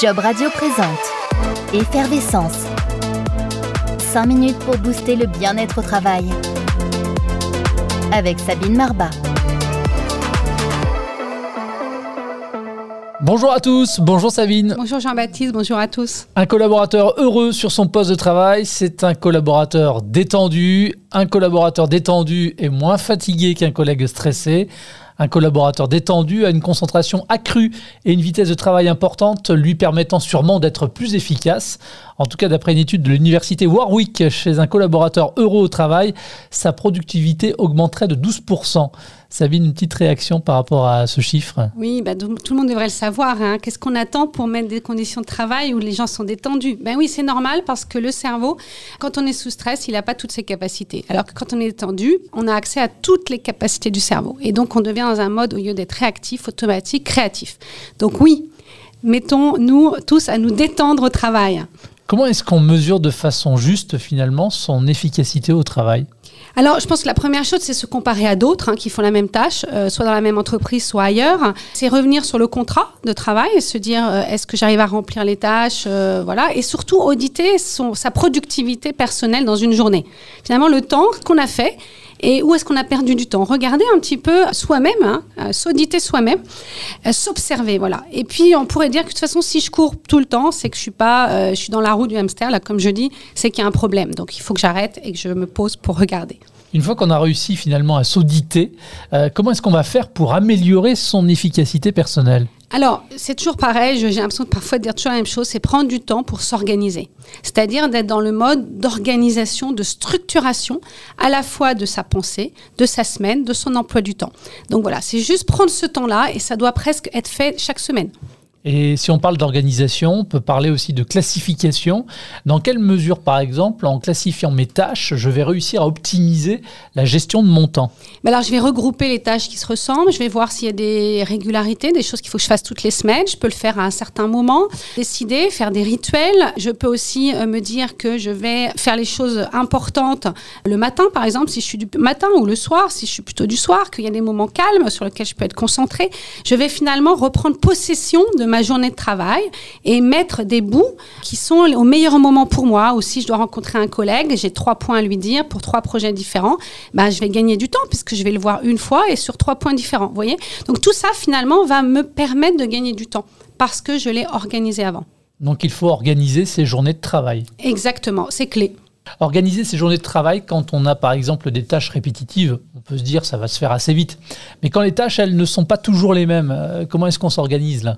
Job Radio présente Effervescence. 5 minutes pour booster le bien-être au travail. Avec Sabine Marbat. Bonjour à tous, bonjour Sabine. Bonjour Jean-Baptiste, bonjour à tous. Un collaborateur heureux sur son poste de travail, c'est un collaborateur détendu. Un collaborateur détendu est moins fatigué qu'un collègue stressé. Un collaborateur détendu a une concentration accrue et une vitesse de travail importante, lui permettant sûrement d'être plus efficace. En tout cas, d'après une étude de l'université Warwick, chez un collaborateur heureux au travail, sa productivité augmenterait de 12%. Sabine, une petite réaction par rapport à ce chiffre? Oui, bah, tout le monde devrait le savoir. Hein. Qu'est-ce qu'on attend pour mettre des conditions de travail où les gens sont détendus? Ben oui, c'est normal parce que le cerveau, quand on est sous stress, il n'a pas toutes ses capacités. Alors que quand on est détendu, on a accès à toutes les capacités du cerveau. Et donc, on devient dans un mode, au lieu d'être réactif, automatique, créatif. Donc oui, mettons-nous tous à nous détendre au travail. Comment est-ce qu'on mesure de façon juste finalement son efficacité au travail? Alors, je pense que la première chose, c'est se comparer à d'autres hein, qui font la même tâche, euh, soit dans la même entreprise, soit ailleurs. C'est revenir sur le contrat de travail et se dire euh, est-ce que j'arrive à remplir les tâches, euh, voilà, et surtout auditer son, sa productivité personnelle dans une journée. Finalement, le temps qu'on a fait et où est-ce qu'on a perdu du temps Regarder un petit peu soi-même, hein, s'auditer soi-même, s'observer, voilà. Et puis on pourrait dire que de toute façon, si je cours tout le temps, c'est que je suis pas, je suis dans la roue du hamster, là, comme je dis, c'est qu'il y a un problème. Donc il faut que j'arrête et que je me pose pour regarder. Une fois qu'on a réussi finalement à s'auditer, euh, comment est-ce qu'on va faire pour améliorer son efficacité personnelle? Alors, c'est toujours pareil, j'ai l'impression de parfois dire toujours la même chose, c'est prendre du temps pour s'organiser. C'est-à-dire d'être dans le mode d'organisation, de structuration, à la fois de sa pensée, de sa semaine, de son emploi du temps. Donc voilà, c'est juste prendre ce temps-là et ça doit presque être fait chaque semaine. Et si on parle d'organisation, on peut parler aussi de classification. Dans quelle mesure, par exemple, en classifiant mes tâches, je vais réussir à optimiser la gestion de mon temps? Alors, je vais regrouper les tâches qui se ressemblent. Je vais voir s'il y a des régularités, des choses qu'il faut que je fasse toutes les semaines. Je peux le faire à un certain moment. Décider, faire des rituels. Je peux aussi euh, me dire que je vais faire les choses importantes le matin, par exemple, si je suis du matin ou le soir, si je suis plutôt du soir, qu'il y a des moments calmes sur lesquels je peux être concentrée. Je vais finalement reprendre possession de ma journée de travail et mettre des bouts qui sont au meilleur moment pour moi. Ou si je dois rencontrer un collègue, j'ai trois points à lui dire pour trois projets différents, bah, je vais gagner du temps puisque je vais le voir une fois et sur trois points différents. Vous voyez? Donc tout ça, finalement, va me permettre de gagner du temps parce que je l'ai organisé avant. Donc il faut organiser ses journées de travail. Exactement, c'est clé. Organiser ses journées de travail quand on a par exemple des tâches répétitives, peut se dire ça va se faire assez vite. Mais quand les tâches, elles ne sont pas toujours les mêmes, euh, comment est-ce qu'on s'organise là?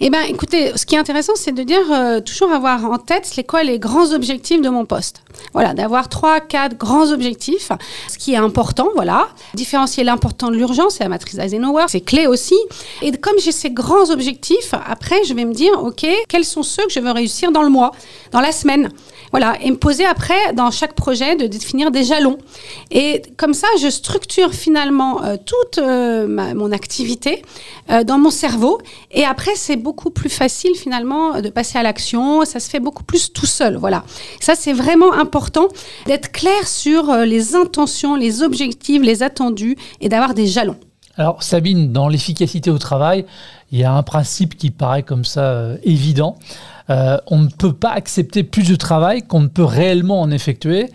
Eh bien, écoutez, ce qui est intéressant, c'est de dire euh, toujours avoir en tête les quoi les grands objectifs de mon poste. Voilà, d'avoir trois, quatre grands objectifs, ce qui est important, voilà. Différencier l'important de l'urgence, c'est la matrice d'Eisenhower, c'est clé aussi. Et comme j'ai ces grands objectifs, après, je vais me dire, OK, quels sont ceux que je veux réussir dans le mois, dans la semaine? Voilà, et me poser après, dans chaque projet, de définir des jalons. Et comme ça, je structure finalement euh, toute euh, mon activité euh, dans mon cerveau. Et après, c'est beaucoup plus facile finalement de passer à l'action. Ça se fait beaucoup plus tout seul. Voilà. Ça, c'est vraiment important d'être clair sur les intentions, les objectifs, les attendus et d'avoir des jalons. Alors Sabine, dans l'efficacité au travail, il y a un principe qui paraît comme ça évident. Euh, on ne peut pas accepter plus de travail qu'on ne peut réellement en effectuer.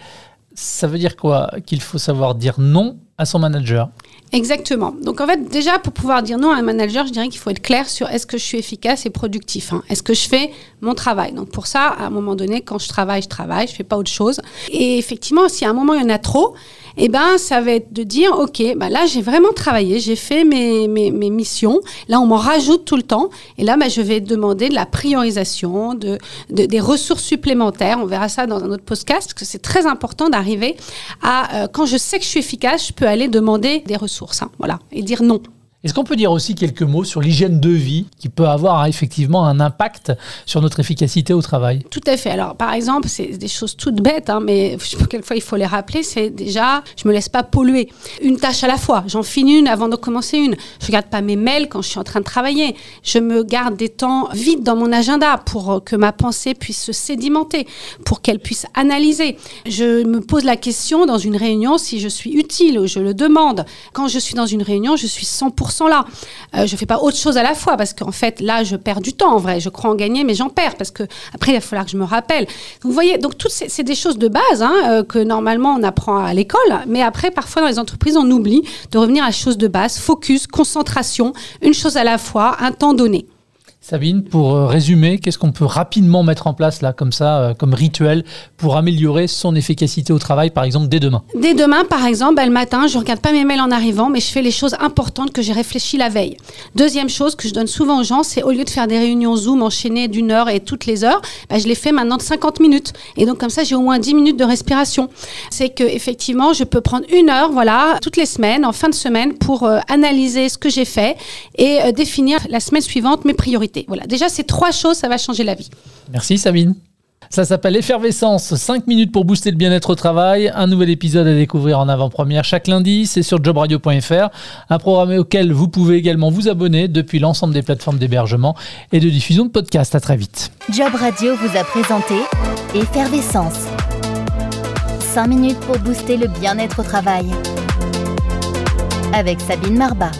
Ça veut dire quoi? Qu'il faut savoir dire non à son manager. Exactement. Donc en fait, déjà, pour pouvoir dire non à un manager, je dirais qu'il faut être clair sur est-ce que je suis efficace et productif. Hein. Est-ce que je fais mon travail? Donc pour ça, à un moment donné, quand je travaille, je travaille, je fais pas autre chose. Et effectivement, si à un moment il y en a trop, eh ben, ça va être de dire, OK, bah là, j'ai vraiment travaillé, j'ai fait mes, mes, missions. Là, on m'en rajoute tout le temps. Et là, bah, je vais demander de la priorisation, de, des ressources supplémentaires. On verra ça dans un autre podcast, parce que c'est très important d'arriver à, euh, quand je sais que je suis efficace, je peux aller demander des ressources. Hein, voilà, et dire non. Est-ce qu'on peut dire aussi quelques mots sur l'hygiène de vie qui peut avoir hein, effectivement un impact sur notre efficacité au travail? Tout à fait. Alors, par exemple, c'est des choses toutes bêtes, hein, mais je sais pas quelle fois il faut les rappeler. C'est déjà, je me laisse pas polluer. Une tâche à la fois. J'en finis une avant de commencer une. Je regarde pas mes mails quand je suis en train de travailler. Je me garde des temps vides dans mon agenda pour que ma pensée puisse se sédimenter, pour qu'elle puisse analyser. Je me pose la question dans une réunion si je suis utile ou je le demande. Quand je suis dans une réunion, je suis 100% 100% là. Euh, je fais pas autre chose à la fois parce qu'en fait, là, je perds du temps en vrai. Je crois en gagner, mais j'en perds parce que après, il va falloir que je me rappelle. vous voyez, donc toutes c'est des choses de base hein, euh, que normalement on apprend à l'école, mais après, parfois dans les entreprises, on oublie de revenir à la chose de base, focus, concentration, une chose à la fois, un temps donné. Sabine, pour euh, résumer, qu'est-ce qu'on peut rapidement mettre en place là, comme ça, euh, comme rituel, pour améliorer son efficacité au travail, par exemple, dès demain? Dès demain, par exemple, ben, le matin, je ne regarde pas mes mails en arrivant, mais je fais les choses importantes que j'ai réfléchi la veille. Deuxième chose que je donne souvent aux gens, c'est au lieu de faire des réunions Zoom enchaînées d'une heure et toutes les heures, ben, je les fais maintenant de 50 minutes. Et donc, comme ça, j'ai au moins 10 minutes de respiration. C'est que effectivement, je peux prendre une heure, voilà, toutes les semaines, en fin de semaine, pour euh, analyser ce que j'ai fait et définir la semaine suivante mes priorités. Voilà, déjà ces trois choses, ça va changer la vie. Merci Sabine. Ça s'appelle Effervescence, 5 minutes pour booster le bien-être au travail. Un nouvel épisode à découvrir en avant-première chaque lundi, c'est sur jobradio.fr, un programme auquel vous pouvez également vous abonner depuis l'ensemble des plateformes d'hébergement et de diffusion de podcasts. À très vite. Job Radio vous a présenté Effervescence. 5 minutes pour booster le bien-être au travail. Avec Sabine Marbat.